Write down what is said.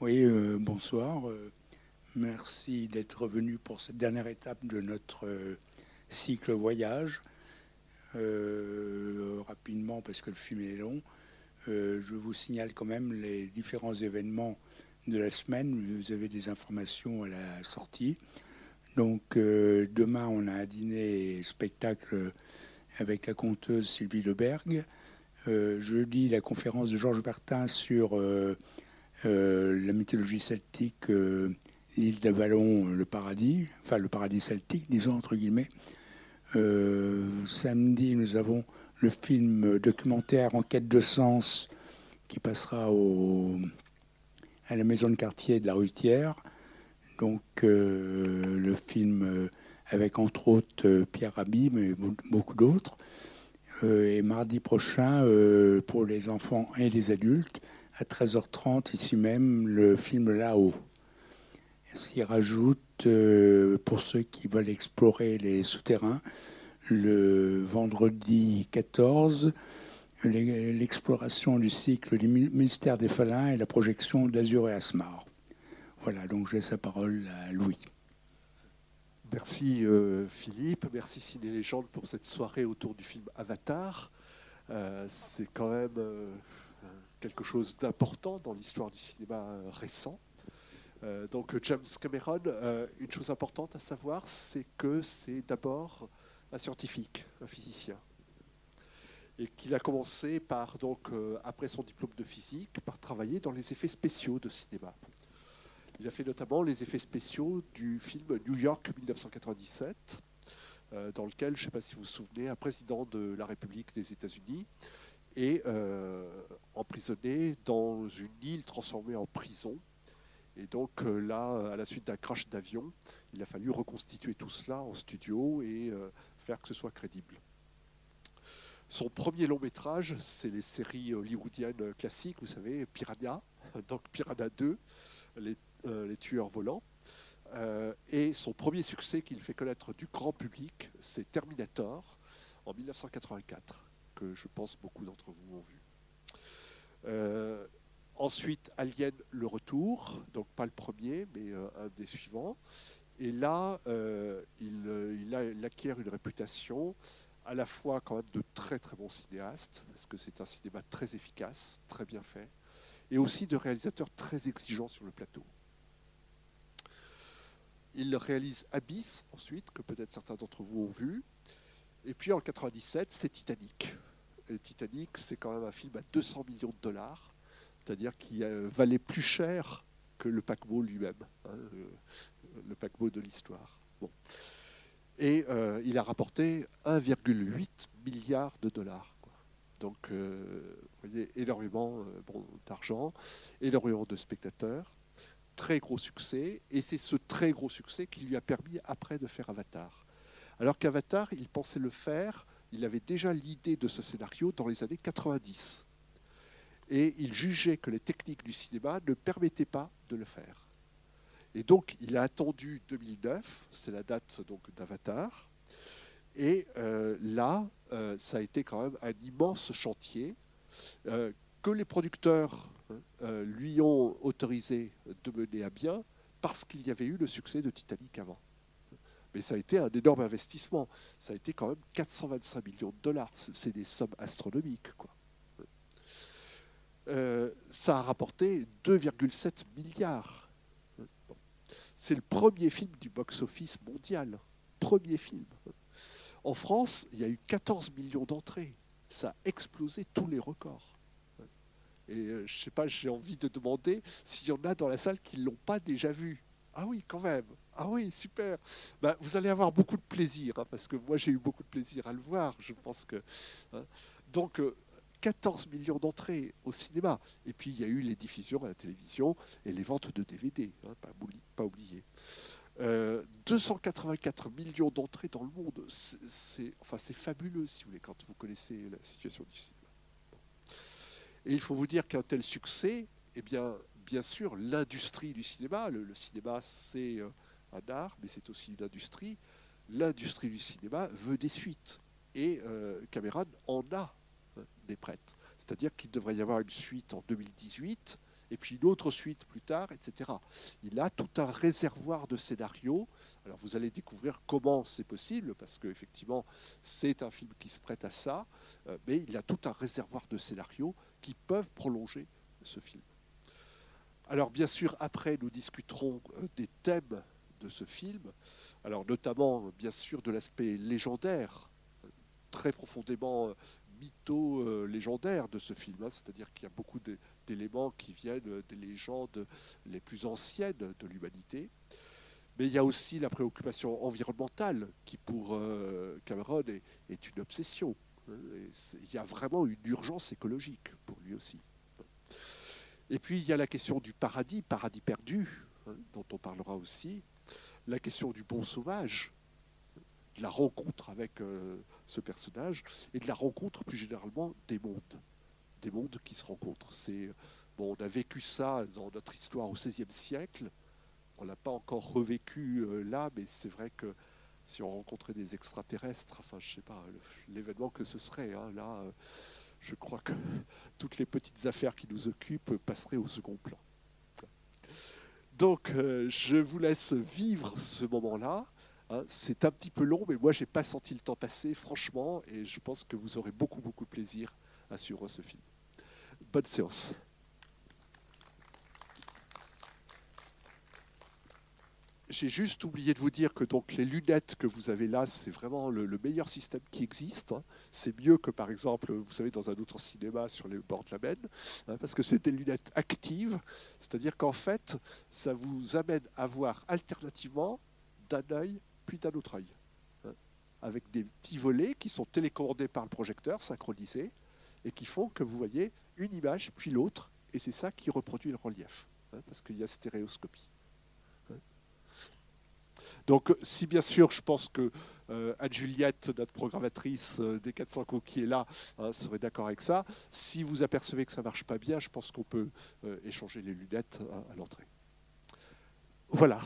Oui, euh, bonsoir. Euh, merci d'être venu pour cette dernière étape de notre euh, cycle voyage. rapidement, parce que le film est long, je vous signale quand même les différents événements de la semaine. Vous avez des informations à la sortie. Donc, demain, on a un dîner spectacle avec la conteuse Sylvie Leberg. jeudi, la conférence de Georges Bertin sur la mythologie celtique, euh, l'île d'Avalon, le paradis, enfin le paradis celtique, disons entre guillemets. Euh, samedi, nous avons le film documentaire En quête de sens qui passera à la maison de quartier de la Rutière. Donc le film avec entre autres Pierre Rabhi, mais beaucoup d'autres. et mardi prochain, pour les enfants et les adultes, à 13h30, ici même, le film Là-haut. S'y rajoute, euh, pour ceux qui veulent explorer les souterrains, le vendredi 14, l'exploration du cycle du mystère des Falins et la projection d'Azur et Asmar. Voilà, donc j'ai sa parole à Louis. Merci euh, Philippe, merci Ciné Légende pour cette soirée autour du film Avatar. Euh, c'est quand même quelque chose d'important dans l'histoire du cinéma euh, récent. Euh, donc James Cameron, euh, une chose importante à savoir, c'est que c'est d'abord un scientifique, un physicien, et qu'il a commencé par donc après son diplôme de physique par travailler dans les effets spéciaux de cinéma. Il a fait notamment les effets spéciaux du film New York 1997, dans lequel, je ne sais pas si vous vous souvenez, un président de la République des États-Unis et euh, emprisonné dans une île transformée en prison. Et donc euh, là, à la suite d'un crash d'avion, il a fallu reconstituer tout cela en studio et euh, faire que ce soit crédible. Son premier long métrage, c'est les séries hollywoodiennes classiques, vous savez, Piranha, donc Piranha 2, les, les tueurs volants. et son premier succès qu'il fait connaître du grand public, c'est Terminator en 1984 je pense beaucoup d'entre vous ont vu. Euh, ensuite, Alien le retour, donc pas le premier, mais euh, un des suivants. Et là, euh, il, acquiert une réputation à la fois quand même de très très bon cinéaste, parce que c'est un cinéma très efficace, très bien fait, et aussi de réalisateur très exigeant sur le plateau. Il réalise Abyss ensuite, que peut-être certains d'entre vous ont vu. Et puis en 97, c'est Titanic. Titanic, c'est quand même un film à 200 millions de dollars, c'est-à-dire qui euh, valait plus cher que le paquebot lui-même, hein, le, paquebot de l'histoire. Et euh, il a rapporté 1,8 milliard de dollars. Donc, euh, vous voyez, énormément d'argent, énormément de spectateurs, très gros succès, et c'est ce très gros succès qui lui a permis après de faire Avatar. Alors qu'Avatar, il pensait le faire il avait déjà l'idée de ce scénario dans les années 90. Et il jugeait que les techniques du cinéma ne permettaient pas de le faire. Et donc, il a attendu 2009, c'est la date donc d'Avatar. Et euh, là, euh, ça a été quand même un immense chantier euh, que les producteurs lui ont autorisé de mener à bien parce qu'il y avait eu le succès de Titanic avant. Mais ça a été un énorme investissement. Ça a été quand même 425 millions de dollars. C'est des sommes astronomiques. Quoi. Euh, ça a rapporté 2,7 milliards. C'est le premier film du box-office mondial. Premier film. En France, il y a eu 14 millions d'entrées. Ça a explosé tous les records. Et euh, je sais pas, j'ai envie de demander s'il y en a dans la salle qui ne l'ont pas déjà vu. Ah oui, quand même. Ah oui, super. Bah, vous allez avoir beaucoup de plaisir, hein, parce que moi j'ai eu beaucoup de plaisir à le voir. Je pense que. Hein. Donc, 14 euh, millions d'entrées au cinéma. Et puis il y a eu les diffusions à la télévision et les ventes de DVD, hein, pas, oublier. 284 euh, millions d'entrées dans le monde, c'est enfin, fabuleux si vous voulez, quand vous connaissez la situation du cinéma. Et il faut vous dire qu'un tel succès, eh bien, bien sûr, l'industrie du cinéma, le, cinéma c'est euh, un art, mais c'est aussi une industrie, l'industrie du cinéma veut des suites. Et euh, Cameron en a euh, des prêtes. C'est-à-dire qu'il devrait y avoir une suite en 2018 et puis une autre suite plus tard, etc. Il a tout un réservoir de scénarios. Alors vous allez découvrir comment c'est possible, parce qu'effectivement, c'est un film qui se prête à ça, euh, mais il a tout un réservoir de scénarios qui peuvent prolonger ce film. Alors bien sûr, après, nous discuterons euh, des thèmes de ce film, alors notamment bien sûr de l'aspect légendaire, très profondément mytho-légendaire de ce film, hein. c'est-à-dire qu'il y a beaucoup d'éléments qui viennent des légendes les plus anciennes de l'humanité. Mais il y a aussi la préoccupation environnementale qui, pour euh, Cameron, est, une obsession. Il y a vraiment une urgence écologique pour lui aussi. Et puis il y a la question du paradis, paradis perdu, hein, dont on parlera aussi, la question du bon sauvage, de la rencontre avec euh, ce personnage et de la rencontre plus généralement des mondes, des mondes qui se rencontrent. C'est bon, on a vécu ça dans notre histoire au XVIe siècle. On l'a pas encore revécu euh, là, mais c'est vrai que si on rencontrait des extraterrestres, enfin je sais pas l'événement que ce serait. Hein, là, euh, je crois que toutes les petites affaires qui nous occupent passeraient au second plan. Donc, je vous laisse vivre ce moment-là. Hein, c'est un petit peu long, mais moi, je n'ai pas senti le temps passer, franchement, et je pense que vous aurez beaucoup, beaucoup de plaisir à suivre ce film. Bonne séance. J'ai juste oublié de vous dire que donc les lunettes que vous avez là, c'est vraiment le, meilleur système qui existe. Hein. C'est mieux que par exemple, vous savez, dans un autre cinéma sur les bords de la Maine, hein, parce que c'est des lunettes actives, c'est-à-dire qu'en fait, ça vous amène à voir alternativement d'un œil puis d'un autre œil, hein, avec des petits volets qui sont télécommandés par le projecteur, synchronisés, et qui font que vous voyez une image puis l'autre, et c'est ça qui reproduit le relief, parce qu'il y a stéréoscopie. Hein. Donc, si bien sûr, je pense que euh, Anne-Juliette, notre programmatrice euh, des 400 coups qui est là, serait d'accord avec ça. Si vous apercevez que ça marche pas bien, je pense qu'on peut euh, échanger les lunettes à l'entrée. Voilà,